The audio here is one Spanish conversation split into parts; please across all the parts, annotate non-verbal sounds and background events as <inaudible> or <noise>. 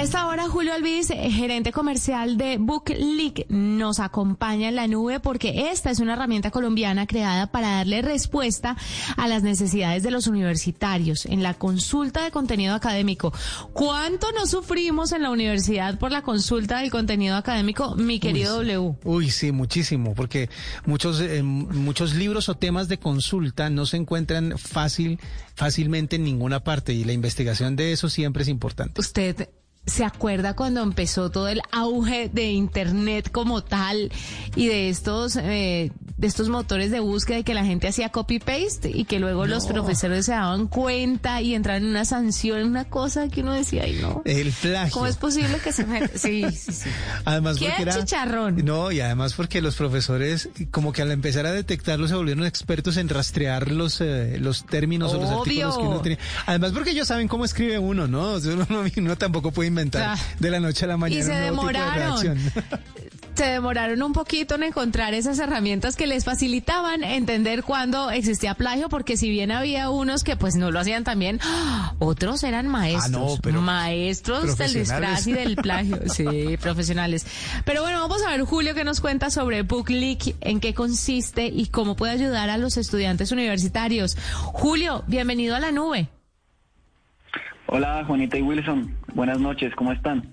A esta hora, Julio Albiz, eh, gerente comercial de BookLeak, nos acompaña en la nube porque esta es una herramienta colombiana creada para darle respuesta a las necesidades de los universitarios en la consulta de contenido académico. ¿Cuánto nos sufrimos en la universidad por la consulta del contenido académico, mi querido W? Uy, sí, muchísimo, porque muchos, eh, muchos libros o temas de consulta no se encuentran fácil, fácilmente en ninguna parte y la investigación de eso siempre es importante. Usted ¿Se acuerda cuando empezó todo el auge de Internet como tal y de estos, eh, de estos motores de búsqueda y que la gente hacía copy-paste y que luego los profesores se daban cuenta y entraban en una sanción, una cosa que uno decía, ay no. El plagio. ¿Cómo es posible que se me... Sí, sí, sí. Además ¿Qué porque era... chicharrón? No, y además porque los profesores, como que al empezar a detectarlo, se volvieron expertos en rastrear los, eh, los términos o los artículos que uno tenía. Además porque ellos saben cómo escribe uno, ¿no? O sea, uno, <laughs> uno tampoco puede inventar de la noche a la mañana. Y se demoraron. <laughs> se demoraron un poquito en encontrar esas herramientas que les facilitaban entender cuándo existía plagio, porque si bien había unos que pues no lo hacían también, <gasps> otros eran maestros, Ah, no, pero maestros del disfraz y del plagio, <laughs> sí, profesionales. Pero bueno, vamos a ver Julio que nos cuenta sobre BookLeak, en qué consiste y cómo puede ayudar a los estudiantes universitarios. Julio, bienvenido a la nube. Hola Juanita y Wilson, buenas noches, ¿cómo están?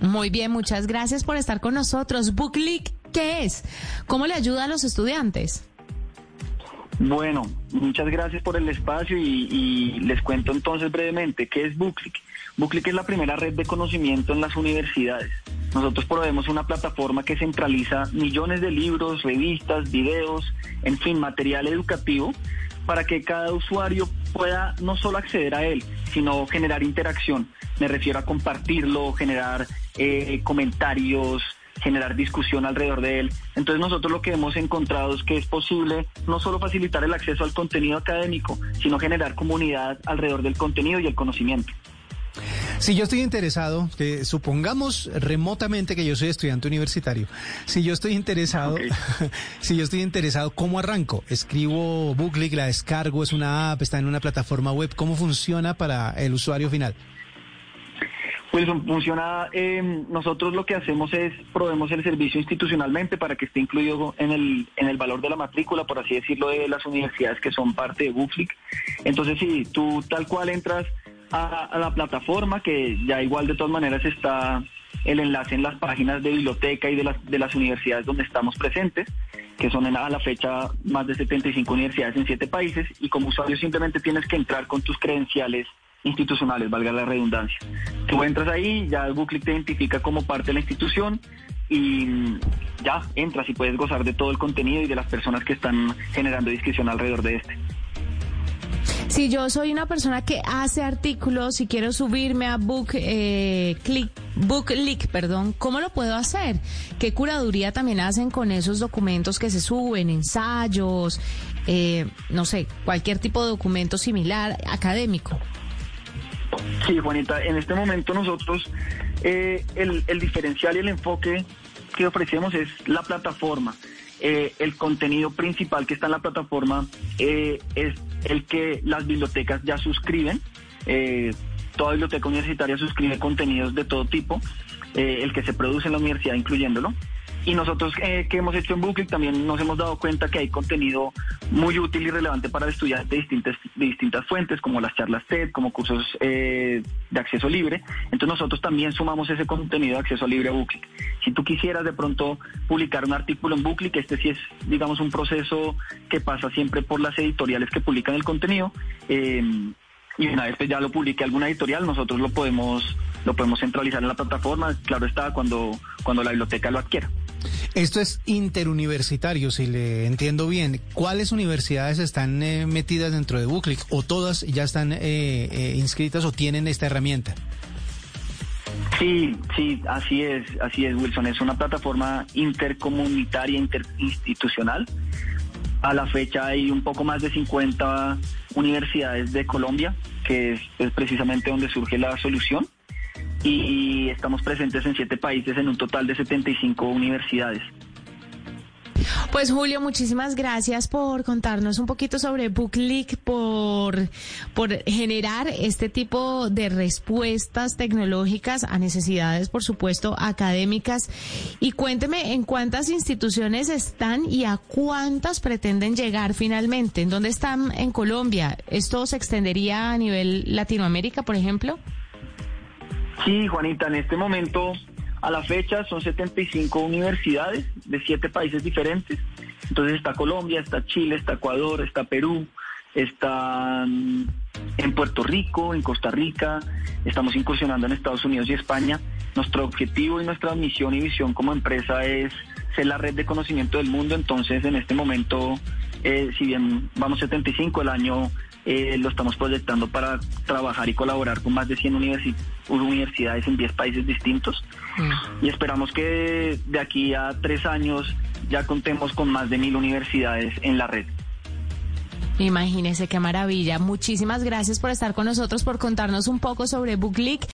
Muy bien, muchas gracias por estar con nosotros. BookLeak, ¿qué es? ¿Cómo le ayuda a los estudiantes? Bueno, muchas gracias por el espacio y, les cuento entonces brevemente qué es Booklick. Booklick es la primera red de conocimiento en las universidades. Nosotros proveemos una plataforma que centraliza millones de libros, revistas, videos, en fin, material educativo para que cada usuario pueda no solo acceder a él, sino generar interacción. Me refiero a compartirlo, generar eh, comentarios, generar discusión alrededor de él. Entonces nosotros lo que hemos encontrado es que es posible no solo facilitar el acceso al contenido académico, sino generar comunidad alrededor del contenido y el conocimiento. Si yo estoy interesado, que supongamos remotamente que yo soy estudiante universitario, si yo estoy interesado, <laughs> si yo estoy interesado, ¿cómo arranco? Escribo Booklick, la descargo, es una app, está en una plataforma web, ¿cómo funciona para el usuario final? Wilson, funciona, eh, nosotros lo que hacemos es proveemos el servicio institucionalmente para que esté incluido en el, en el valor de la matrícula, por así decirlo, de las universidades que son parte de Bookflick. Entonces, sí, tú tal cual entras a, a la plataforma, que ya igual de todas maneras está el enlace en las páginas de biblioteca y de las, de las universidades donde estamos presentes, que son en, a la fecha más de 75 universidades en siete países, y como usuario simplemente tienes que entrar con tus credenciales institucionales, valga la redundancia. Tú entras ahí, ya Booklick te identifica como parte de la institución y ya entras y puedes gozar de todo el contenido y de las personas que están generando discusión alrededor de este. Si yo soy una persona que hace artículos y quiero subirme a Book, eh, Click, BookLeak, perdón, ¿cómo lo puedo hacer? ¿Qué curaduría también hacen con esos documentos que se suben, ensayos, eh, no sé, cualquier tipo de documento similar académico? Sí, Juanita, en este momento nosotros eh, el, el diferencial y el enfoque que ofrecemos es la plataforma. Eh, el contenido principal que está en la plataforma eh, es el que las bibliotecas ya suscriben. Eh, toda biblioteca universitaria suscribe contenidos de todo tipo, eh, el que se produce en la universidad incluyéndolo. Y nosotros eh, que hemos hecho en Booklet también nos hemos dado cuenta que hay contenido muy útil y relevante para el estudiante de distintas, de distintas fuentes, como las charlas TED, como cursos eh, de acceso libre. Entonces nosotros también sumamos ese contenido de acceso libre a Booklet. Si tú quisieras de pronto publicar un artículo en Booklet, este sí es, digamos, un proceso que pasa siempre por las editoriales que publican el contenido. eh, y una vez que ya lo publique alguna editorial, nosotros lo podemos lo podemos centralizar en la plataforma, claro está, cuando, cuando la biblioteca lo adquiera. Esto es interuniversitario, si le entiendo bien. ¿Cuáles universidades están eh, metidas dentro de Booklick o todas ya están eh, eh, inscritas o tienen esta herramienta? Sí, sí, así es, así es, Wilson. Es una plataforma intercomunitaria, interinstitucional. A la fecha hay un poco más de 50 universidades de Colombia, que es precisamente donde surge la solución. Y estamos presentes en siete países en un total de 75 universidades. Pues Julio, muchísimas gracias por contarnos un poquito sobre BookLeak, por, por generar este tipo de respuestas tecnológicas a necesidades, por supuesto, académicas. Y cuénteme en cuántas instituciones están y a cuántas pretenden llegar finalmente. ¿En dónde están en Colombia? ¿Esto se extendería a nivel Latinoamérica, por ejemplo? Sí, Juanita, en este momento a la fecha son 75 universidades de siete países diferentes. Entonces está Colombia, está Chile, está Ecuador, está Perú, está mm, en Puerto Rico, en Costa Rica, estamos incursionando en Estados Unidos y España. Nuestro objetivo y nuestra misión y visión como empresa es ser la red de conocimiento del mundo. Entonces, en este momento, eh, si bien vamos 75, el año eh, lo estamos proyectando para trabajar y colaborar con más de 100 universidades en 10 países distintos. Mm. Y esperamos que de aquí a tres años ya contemos con más de mil universidades en la red. Imagínese qué maravilla. Muchísimas gracias por estar con nosotros, por contarnos un poco sobre BookLeak.